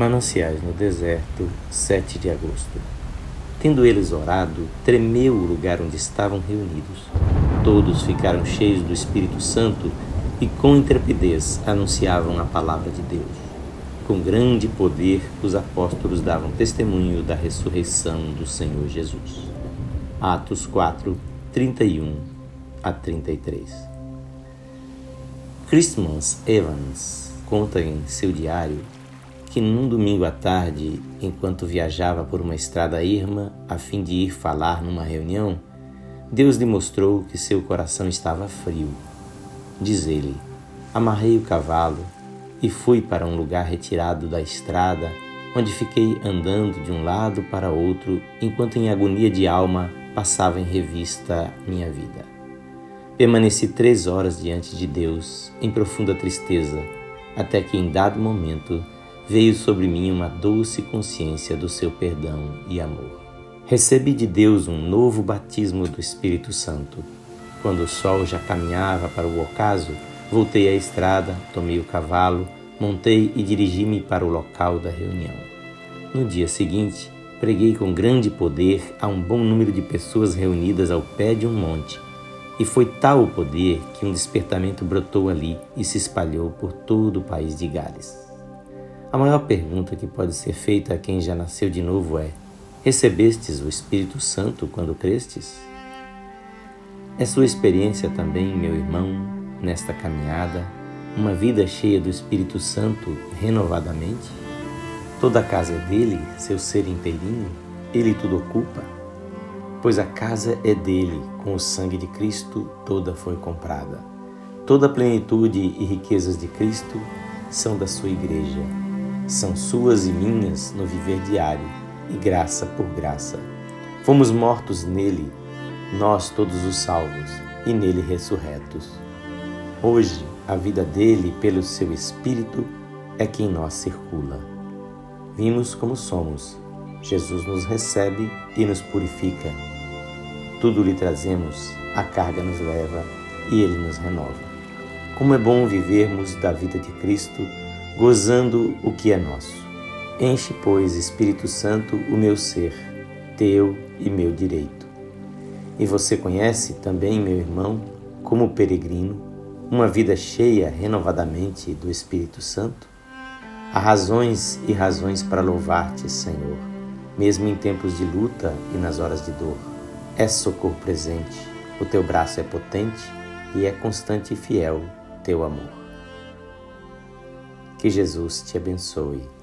Mananciais no deserto, 7 de agosto. Tendo eles orado, tremeu o lugar onde estavam reunidos. Todos ficaram cheios do Espírito Santo e com intrepidez anunciavam a palavra de Deus. Com grande poder, os apóstolos davam testemunho da ressurreição do Senhor Jesus. Atos 4, 31 a 33. Christmas Evans conta em seu diário que num domingo à tarde, enquanto viajava por uma estrada irma a fim de ir falar numa reunião, Deus lhe mostrou que seu coração estava frio. Diz ele: Amarrei o cavalo e fui para um lugar retirado da estrada, onde fiquei andando de um lado para outro, enquanto em agonia de alma passava em revista minha vida. Permaneci três horas diante de Deus, em profunda tristeza, até que em dado momento veio sobre mim uma doce consciência do seu perdão e amor. Recebi de Deus um novo batismo do Espírito Santo. Quando o sol já caminhava para o ocaso, voltei à estrada, tomei o cavalo, montei e dirigi-me para o local da reunião. No dia seguinte, preguei com grande poder a um bom número de pessoas reunidas ao pé de um monte. E foi tal o poder que um despertamento brotou ali e se espalhou por todo o país de Gales. A maior pergunta que pode ser feita a quem já nasceu de novo é: Recebestes o Espírito Santo quando crestes? É sua experiência também, meu irmão, nesta caminhada, uma vida cheia do Espírito Santo renovadamente? Toda a casa é dele, seu ser inteirinho, ele tudo ocupa? Pois a casa é dele, com o sangue de Cristo toda foi comprada. Toda a plenitude e riquezas de Cristo são da sua igreja são suas e minhas no viver diário, e graça por graça. Fomos mortos nele, nós todos os salvos, e nele ressurretos. Hoje, a vida dele, pelo seu Espírito, é que em nós circula. Vimos como somos, Jesus nos recebe e nos purifica. Tudo lhe trazemos, a carga nos leva e ele nos renova. Como é bom vivermos da vida de Cristo gozando o que é nosso. Enche, pois, Espírito Santo, o meu ser, teu e meu direito. E você conhece também, meu irmão, como peregrino, uma vida cheia renovadamente do Espírito Santo? Há razões e razões para louvar-te, Senhor, mesmo em tempos de luta e nas horas de dor. É socorro presente, o teu braço é potente e é constante e fiel teu amor. Que Jesus te abençoe